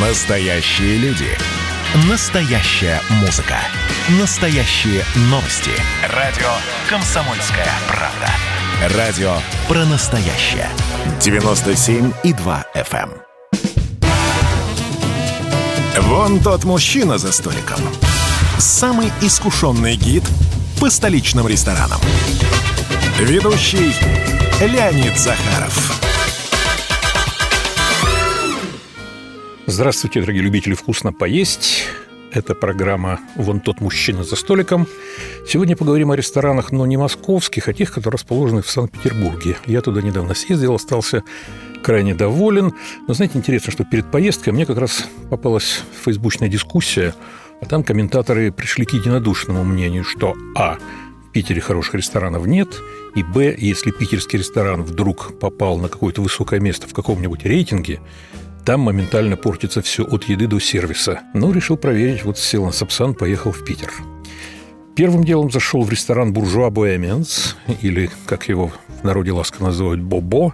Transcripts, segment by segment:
Настоящие люди. Настоящая музыка. Настоящие новости. Радио «Комсомольская правда». Радио про настоящее. 97,2 FM. эм. Вон тот мужчина за столиком. Самый искушенный гид по столичным ресторанам. Ведущий Леонид Захаров. Здравствуйте, дорогие любители вкусно поесть. Это программа «Вон тот мужчина за столиком». Сегодня поговорим о ресторанах, но не московских, а тех, которые расположены в Санкт-Петербурге. Я туда недавно съездил, остался крайне доволен. Но знаете, интересно, что перед поездкой мне как раз попалась фейсбучная дискуссия, а там комментаторы пришли к единодушному мнению, что а. В Питере хороших ресторанов нет, и б. Если питерский ресторан вдруг попал на какое-то высокое место в каком-нибудь рейтинге, там моментально портится все от еды до сервиса. Но решил проверить, вот сел на Сапсан, поехал в Питер. Первым делом зашел в ресторан «Буржуа Боэменс», или, как его в народе ласково называют, «Бобо».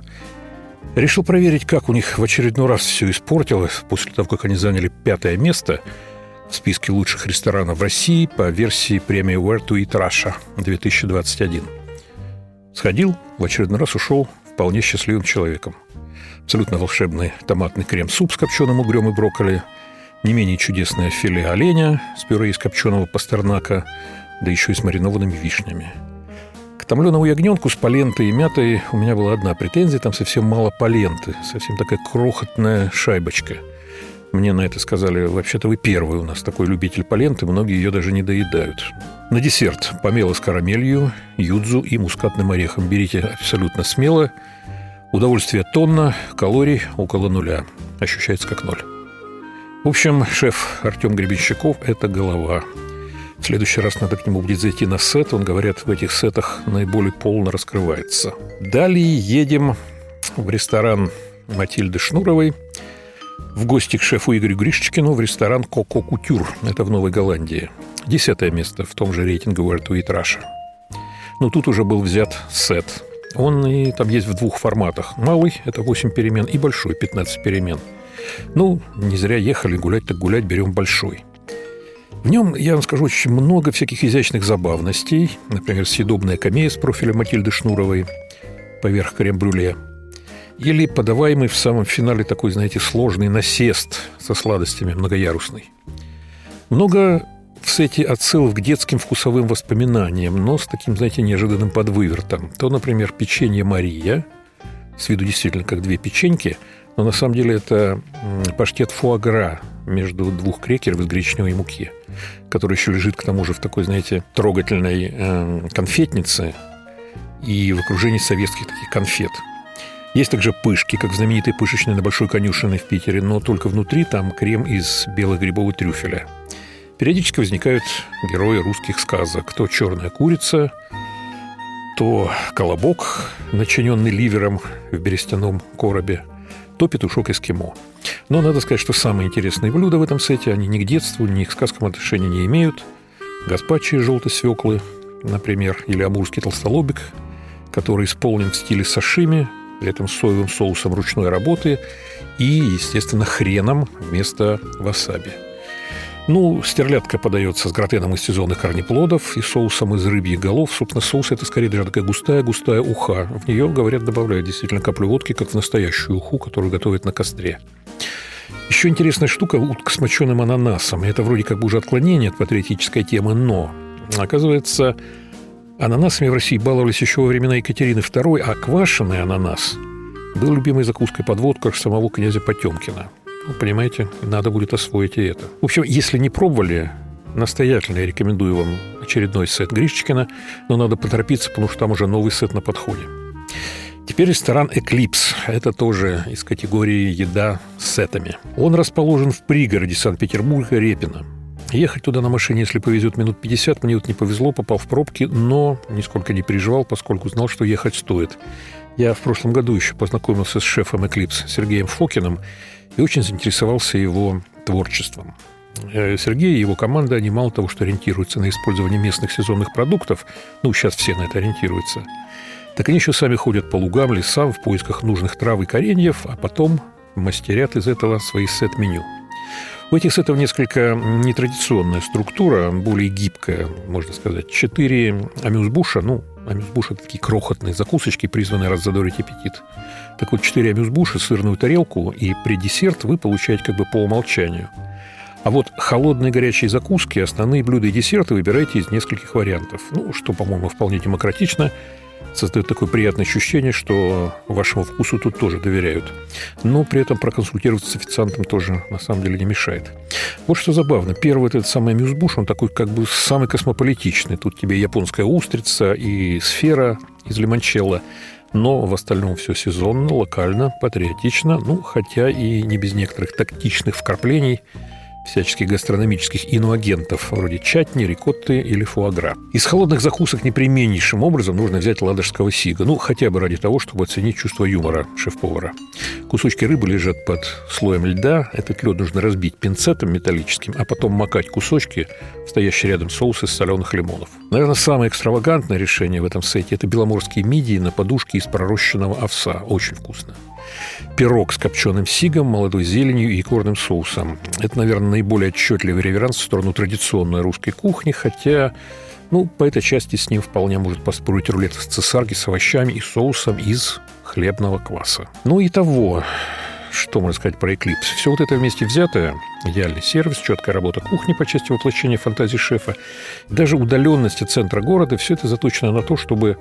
Решил проверить, как у них в очередной раз все испортилось после того, как они заняли пятое место в списке лучших ресторанов России по версии премии Where to Eat Russia 2021. Сходил, в очередной раз ушел вполне счастливым человеком абсолютно волшебный томатный крем-суп с копченым угрем и брокколи, не менее чудесное филе оленя с пюре из копченого пастернака, да еще и с маринованными вишнями. К томленому ягненку с полентой и мятой у меня была одна претензия, там совсем мало поленты, совсем такая крохотная шайбочка. Мне на это сказали, вообще-то вы первый у нас такой любитель поленты, многие ее даже не доедают. На десерт помело с карамелью, юдзу и мускатным орехом. Берите абсолютно смело – Удовольствие тонна, калорий около нуля. Ощущается как ноль. В общем, шеф Артем Гребенщиков – это голова. В следующий раз надо к нему будет зайти на сет. Он, говорят, в этих сетах наиболее полно раскрывается. Далее едем в ресторан Матильды Шнуровой в гости к шефу Игорю Гришчикину в ресторан «Коко Кутюр». Это в Новой Голландии. Десятое место в том же рейтинге to Eat Russia. Но тут уже был взят сет – он и там есть в двух форматах. Малый – это 8 перемен, и большой – 15 перемен. Ну, не зря ехали, гулять так гулять, берем большой. В нем, я вам скажу, очень много всяких изящных забавностей. Например, съедобная камея с профилем Матильды Шнуровой поверх крем-брюле. Или подаваемый в самом финале такой, знаете, сложный насест со сладостями многоярусный. Много в сете отсылов к детским вкусовым воспоминаниям, но с таким, знаете, неожиданным подвывертом. То, например, печенье Мария, с виду действительно как две печеньки, но на самом деле это паштет фуагра между двух крекеров из гречневой муки, который еще лежит, к тому же, в такой, знаете, трогательной э, конфетнице и в окружении советских таких конфет. Есть также пышки, как в знаменитой пышечной на Большой конюшиной в Питере, но только внутри там крем из белых грибов и трюфеля – Периодически возникают герои русских сказок. То черная курица, то колобок, начиненный ливером в берестяном коробе, то петушок эскимо. Но надо сказать, что самые интересные блюда в этом сете, они ни к детству, ни к сказкам отношения не имеют. Гаспачо из желтой свеклы, например, или амурский толстолобик, который исполнен в стиле сашими, при этом соевым соусом ручной работы и, естественно, хреном вместо васаби – ну, стерлядка подается с гратеном из сезонных корнеплодов и соусом из рыбьих голов. Собственно, соус – это скорее даже такая густая-густая уха. В нее, говорят, добавляют действительно каплю водки, как в настоящую уху, которую готовят на костре. Еще интересная штука – утка с моченым ананасом. Это вроде как бы уже отклонение от патриотической темы, но, оказывается, ананасами в России баловались еще во времена Екатерины II, а квашеный ананас был любимой закуской под водку самого князя Потемкина – ну, понимаете, надо будет освоить и это. В общем, если не пробовали, настоятельно я рекомендую вам очередной сет Гришчикина, но надо поторопиться, потому что там уже новый сет на подходе. Теперь ресторан «Эклипс». Это тоже из категории «Еда с сетами». Он расположен в пригороде Санкт-Петербурга, Репина. Ехать туда на машине, если повезет, минут 50. Мне вот не повезло, попал в пробки, но нисколько не переживал, поскольку знал, что ехать стоит. Я в прошлом году еще познакомился с шефом «Эклипс» Сергеем Фокиным и очень заинтересовался его творчеством. Э, Сергей и его команда, они мало того, что ориентируются на использование местных сезонных продуктов, ну, сейчас все на это ориентируются, так они еще сами ходят по лугам, лесам в поисках нужных трав и кореньев, а потом мастерят из этого свои сет-меню. У этих сетов несколько нетрадиционная структура, более гибкая, можно сказать. Четыре амюсбуша, ну, амюсбуш – это такие крохотные закусочки, призванные раззадорить аппетит. Так вот, четыре амюсбуша, сырную тарелку, и при десерт вы получаете как бы по умолчанию. А вот холодные горячие закуски, основные блюда и десерты выбирайте из нескольких вариантов. Ну, что, по-моему, вполне демократично – создает такое приятное ощущение, что вашему вкусу тут тоже доверяют. Но при этом проконсультироваться с официантом тоже на самом деле не мешает. Вот что забавно. Первый этот самый мюсбуш, он такой как бы самый космополитичный. Тут тебе японская устрица и сфера из лимончелло. Но в остальном все сезонно, локально, патриотично, ну, хотя и не без некоторых тактичных вкраплений – всяческих гастрономических иноагентов, вроде чатни, рикотты или фуагра. Из холодных закусок непременнейшим образом нужно взять ладожского сига, ну, хотя бы ради того, чтобы оценить чувство юмора шеф-повара. Кусочки рыбы лежат под слоем льда, этот лед нужно разбить пинцетом металлическим, а потом макать кусочки, стоящие рядом соус из соленых лимонов. Наверное, самое экстравагантное решение в этом сете – это беломорские мидии на подушке из пророщенного овса. Очень вкусно пирог с копченым сигом, молодой зеленью и икорным соусом. Это, наверное, наиболее отчетливый реверанс в сторону традиционной русской кухни, хотя ну, по этой части с ним вполне может поспорить рулет с цесарги с овощами и соусом из хлебного кваса. Ну и того, что можно сказать про Эклипс? Все вот это вместе взятое, идеальный сервис, четкая работа кухни по части воплощения фантазии шефа, даже удаленность от центра города, все это заточено на то, чтобы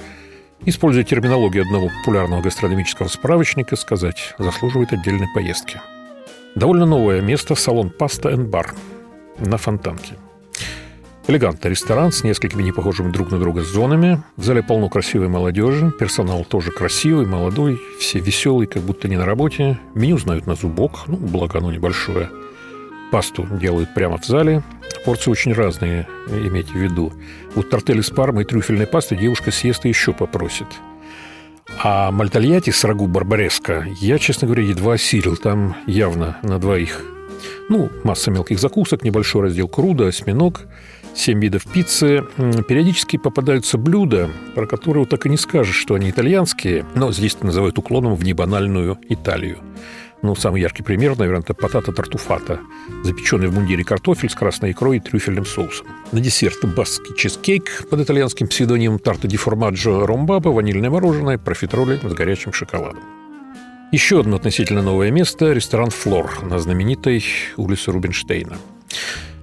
Используя терминологию одного популярного гастрономического справочника, сказать заслуживает отдельной поездки. Довольно новое место – салон «Паста энд бар» на Фонтанке. Элегантный ресторан с несколькими непохожими друг на друга зонами. В зале полно красивой молодежи. Персонал тоже красивый, молодой. Все веселые, как будто не на работе. Меню знают на зубок. Ну, благо оно небольшое. Пасту делают прямо в зале. Порции очень разные, имейте в виду. Вот тортели с пармой и трюфельной пастой девушка съест и еще попросит. А мальтальяти с рагу барбареско я, честно говоря, едва осилил. Там явно на двоих. Ну, масса мелких закусок, небольшой раздел круда, осьминог, семь видов пиццы. Периодически попадаются блюда, про которые так и не скажешь, что они итальянские, но здесь называют уклоном в небанальную Италию. Ну, самый яркий пример, наверное, это патата тартуфата, запеченный в мундире картофель с красной икрой и трюфельным соусом. На десерт баскский чизкейк под итальянским псевдонимом тарта ди формаджо ромбаба, ванильное мороженое, профитроли с горячим шоколадом. Еще одно относительно новое место – ресторан «Флор» на знаменитой улице Рубинштейна.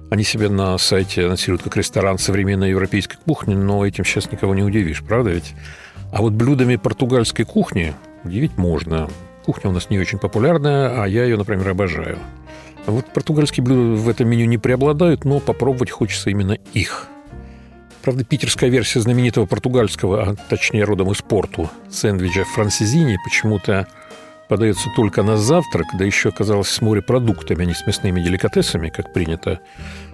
Они себя на сайте анонсируют как ресторан современной европейской кухни, но этим сейчас никого не удивишь, правда ведь? А вот блюдами португальской кухни удивить можно. Кухня у нас не очень популярная, а я ее, например, обожаю. Вот португальские блюда в этом меню не преобладают, но попробовать хочется именно их. Правда, питерская версия знаменитого португальского, а точнее родом из порту, сэндвича франсизини почему-то подается только на завтрак, да еще оказалось с морепродуктами, а не с мясными деликатесами, как принято.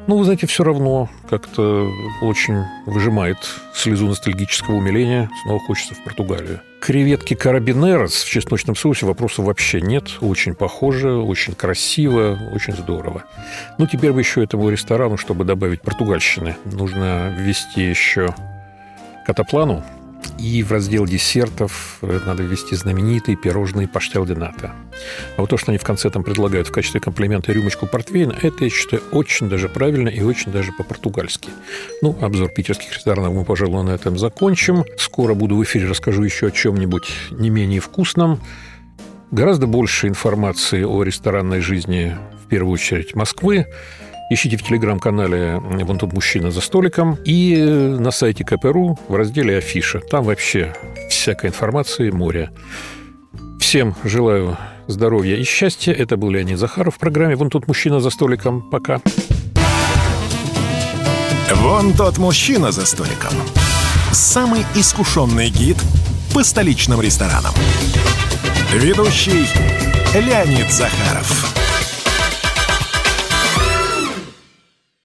Ну, вы знаете, все равно как-то очень выжимает слезу ностальгического умиления. Снова хочется в Португалию. Креветки карабинерос в чесночном соусе вопросов вообще нет. Очень похоже, очень красиво, очень здорово. Ну, теперь бы еще этому ресторану, чтобы добавить португальщины, нужно ввести еще катаплану, и в раздел десертов э, надо ввести знаменитые пирожные паштел дената. А вот то, что они в конце там предлагают в качестве комплимента рюмочку портвейна, это, я считаю, очень даже правильно и очень даже по-португальски. Ну, обзор питерских ресторанов мы, пожалуй, на этом закончим. Скоро буду в эфире, расскажу еще о чем-нибудь не менее вкусном. Гораздо больше информации о ресторанной жизни, в первую очередь, Москвы, Ищите в телеграм-канале «Вон тут мужчина за столиком» и на сайте КПРУ в разделе «Афиша». Там вообще всякой информации море. Всем желаю здоровья и счастья. Это был Леонид Захаров в программе «Вон тут мужчина за столиком». Пока. «Вон тот мужчина за столиком». Самый искушенный гид по столичным ресторанам. Ведущий Леонид Захаров.